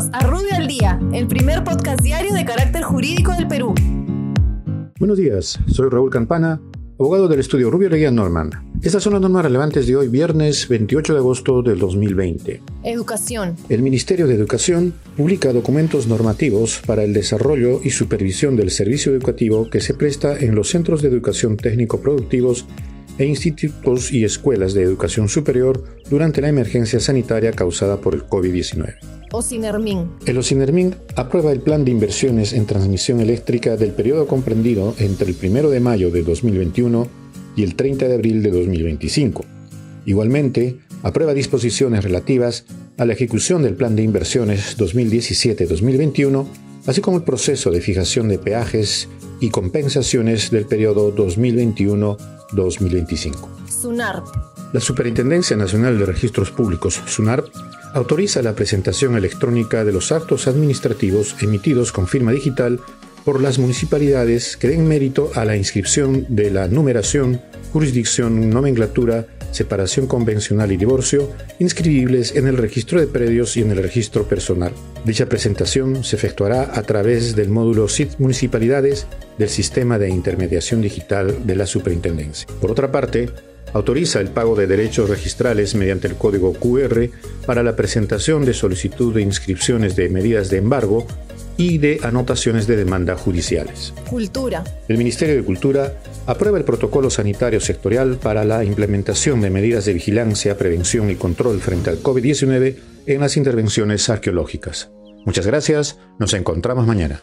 Bienvenidos a Rubio al Día, el primer podcast diario de carácter jurídico del Perú. Buenos días, soy Raúl Campana, abogado del estudio Rubio Leguía Norman. Estas son las normas relevantes de hoy, viernes 28 de agosto del 2020. Educación. El Ministerio de Educación publica documentos normativos para el desarrollo y supervisión del servicio educativo que se presta en los centros de educación técnico-productivos e institutos y escuelas de educación superior durante la emergencia sanitaria causada por el COVID-19. Ocinermin. El Ocinermin aprueba el plan de inversiones en transmisión eléctrica del periodo comprendido entre el 1 de mayo de 2021 y el 30 de abril de 2025. Igualmente, aprueba disposiciones relativas a la ejecución del plan de inversiones 2017-2021, así como el proceso de fijación de peajes y compensaciones del periodo 2021 2025. SUNARP. La Superintendencia Nacional de Registros Públicos, SUNARP, autoriza la presentación electrónica de los actos administrativos emitidos con firma digital por las municipalidades que den mérito a la inscripción de la numeración, jurisdicción, nomenclatura, separación convencional y divorcio, inscribibles en el registro de predios y en el registro personal. Dicha presentación se efectuará a través del módulo SIT Municipalidades del Sistema de Intermediación Digital de la Superintendencia. Por otra parte, autoriza el pago de derechos registrales mediante el código QR para la presentación de solicitud de inscripciones de medidas de embargo y de anotaciones de demanda judiciales. Cultura. El Ministerio de Cultura aprueba el protocolo sanitario sectorial para la implementación de medidas de vigilancia, prevención y control frente al COVID-19 en las intervenciones arqueológicas. Muchas gracias, nos encontramos mañana.